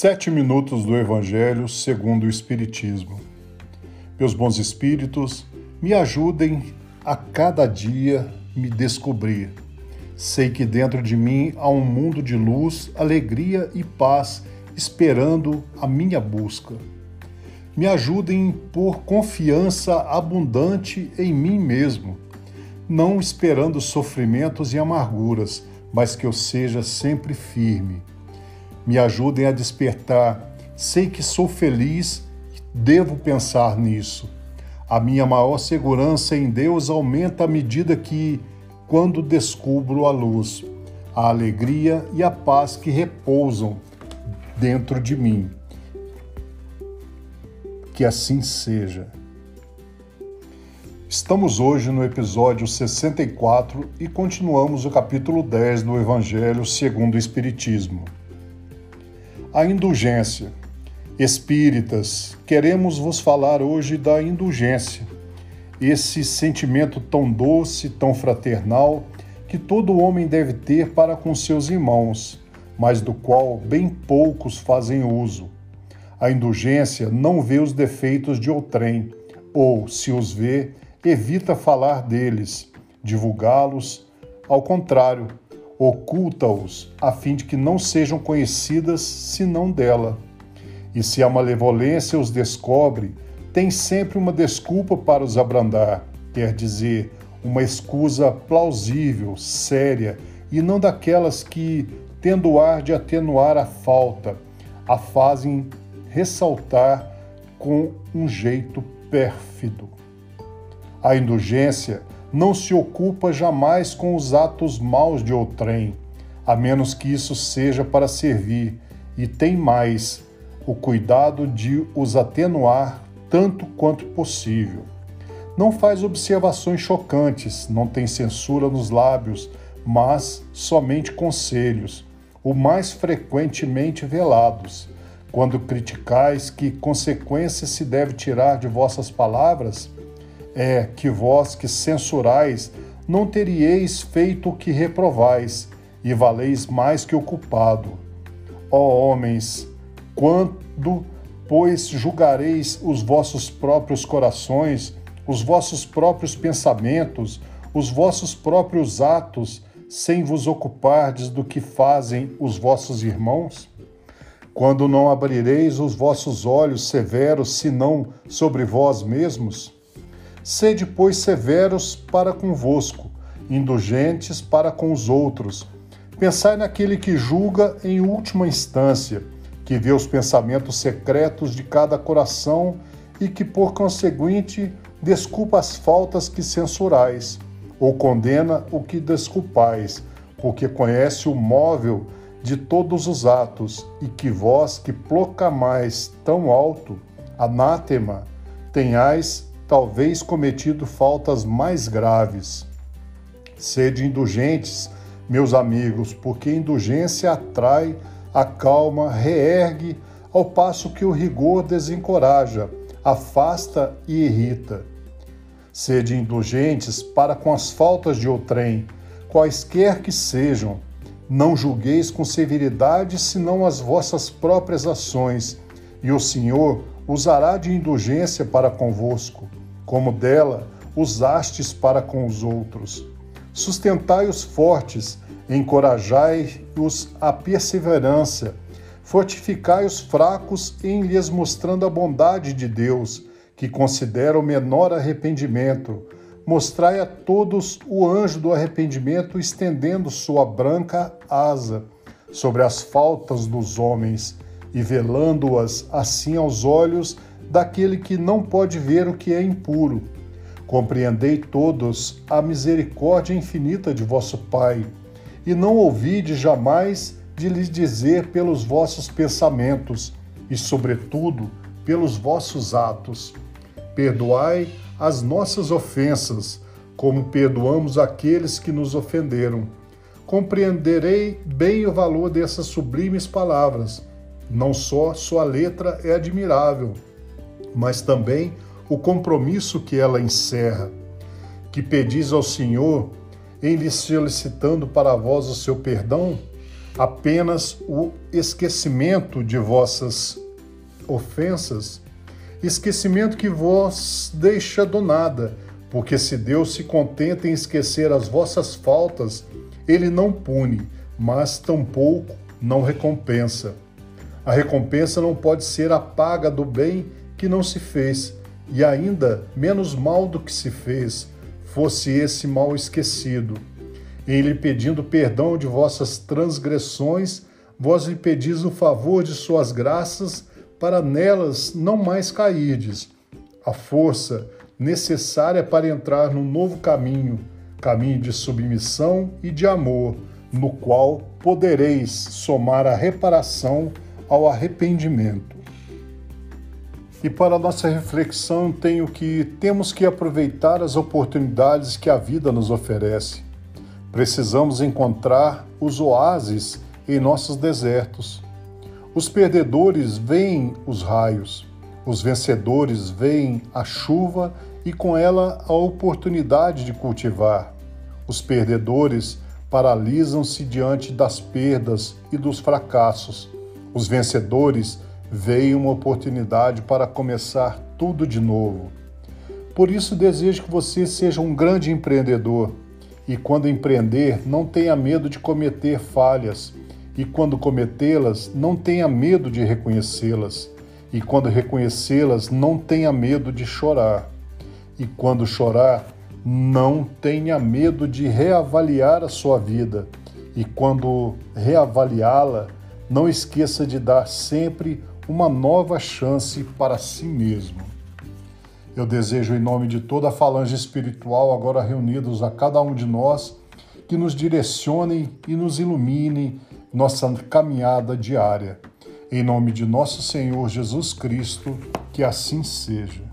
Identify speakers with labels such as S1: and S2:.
S1: Sete minutos do Evangelho segundo o Espiritismo. Meus bons espíritos, me ajudem a cada dia me descobrir. Sei que dentro de mim há um mundo de luz, alegria e paz esperando a minha busca. Me ajudem por confiança abundante em mim mesmo, não esperando sofrimentos e amarguras, mas que eu seja sempre firme me ajudem a despertar. Sei que sou feliz, devo pensar nisso. A minha maior segurança em Deus aumenta à medida que, quando descubro a luz, a alegria e a paz que repousam dentro de mim. Que assim seja. Estamos hoje no episódio 64 e continuamos o capítulo 10 do Evangelho segundo o Espiritismo. A indulgência. Espíritas, queremos vos falar hoje da indulgência, esse sentimento tão doce, tão fraternal, que todo homem deve ter para com seus irmãos, mas do qual bem poucos fazem uso. A indulgência não vê os defeitos de outrem, ou, se os vê, evita falar deles, divulgá-los. Ao contrário, oculta-os, a fim de que não sejam conhecidas senão dela. E se a malevolência os descobre, tem sempre uma desculpa para os abrandar, quer dizer, uma escusa plausível, séria, e não daquelas que, tendo ar de atenuar a falta, a fazem ressaltar com um jeito pérfido. A indulgência não se ocupa jamais com os atos maus de outrem, a menos que isso seja para servir, e tem mais o cuidado de os atenuar tanto quanto possível. Não faz observações chocantes, não tem censura nos lábios, mas somente conselhos, o mais frequentemente velados. Quando criticais que consequências se deve tirar de vossas palavras, é que vós que censurais não teríeis feito o que reprovais, e valeis mais que o culpado. Ó homens, quando, pois, julgareis os vossos próprios corações, os vossos próprios pensamentos, os vossos próprios atos, sem vos ocupardes do que fazem os vossos irmãos? Quando não abrireis os vossos olhos severos, senão sobre vós mesmos? Sede, pois, severos para convosco, indulgentes para com os outros. Pensai naquele que julga em última instância, que vê os pensamentos secretos de cada coração e que, por conseguinte, desculpa as faltas que censurais, ou condena o que desculpais, porque conhece o móvel de todos os atos, e que vós que proclamais tão alto, anátema, tenhais talvez cometido faltas mais graves. Sede indulgentes, meus amigos, porque indulgência atrai, acalma, reergue, ao passo que o rigor desencoraja, afasta e irrita. Sede indulgentes para com as faltas de outrem, quaisquer que sejam. Não julgueis com severidade senão as vossas próprias ações, e o Senhor usará de indulgência para convosco como dela usastes para com os outros. Sustentai os fortes, encorajai-os à perseverança, fortificai os fracos em lhes mostrando a bondade de Deus, que considera o menor arrependimento. Mostrai a todos o anjo do arrependimento estendendo sua branca asa sobre as faltas dos homens e velando-as assim aos olhos daquele que não pode ver o que é impuro. Compreendei todos a misericórdia infinita de vosso Pai, e não ouvide jamais de lhes dizer pelos vossos pensamentos, e, sobretudo, pelos vossos atos. Perdoai as nossas ofensas, como perdoamos aqueles que nos ofenderam. Compreenderei bem o valor dessas sublimes palavras. Não só sua letra é admirável, mas também o compromisso que ela encerra, que pedis ao Senhor em lhe solicitando para vós o seu perdão, apenas o esquecimento de vossas ofensas, esquecimento que vos deixa do nada, porque se Deus se contenta em esquecer as vossas faltas, ele não pune, mas tampouco não recompensa. A recompensa não pode ser a paga do bem que não se fez, e ainda menos mal do que se fez, fosse esse mal esquecido. Em lhe pedindo perdão de vossas transgressões, vós lhe pedis o favor de suas graças, para nelas não mais cairdes. A força necessária para entrar num novo caminho, caminho de submissão e de amor, no qual podereis somar a reparação ao arrependimento. E para nossa reflexão, tenho que temos que aproveitar as oportunidades que a vida nos oferece. Precisamos encontrar os oásis em nossos desertos. Os perdedores veem os raios, os vencedores veem a chuva e com ela a oportunidade de cultivar. Os perdedores paralisam-se diante das perdas e dos fracassos. Os vencedores veem uma oportunidade para começar tudo de novo. Por isso desejo que você seja um grande empreendedor e quando empreender, não tenha medo de cometer falhas e quando cometê-las, não tenha medo de reconhecê-las e quando reconhecê-las, não tenha medo de chorar. E quando chorar, não tenha medo de reavaliar a sua vida. E quando reavaliá-la, não esqueça de dar sempre uma nova chance para si mesmo. Eu desejo, em nome de toda a falange espiritual, agora reunidos a cada um de nós, que nos direcionem e nos iluminem nossa caminhada diária. Em nome de nosso Senhor Jesus Cristo, que assim seja.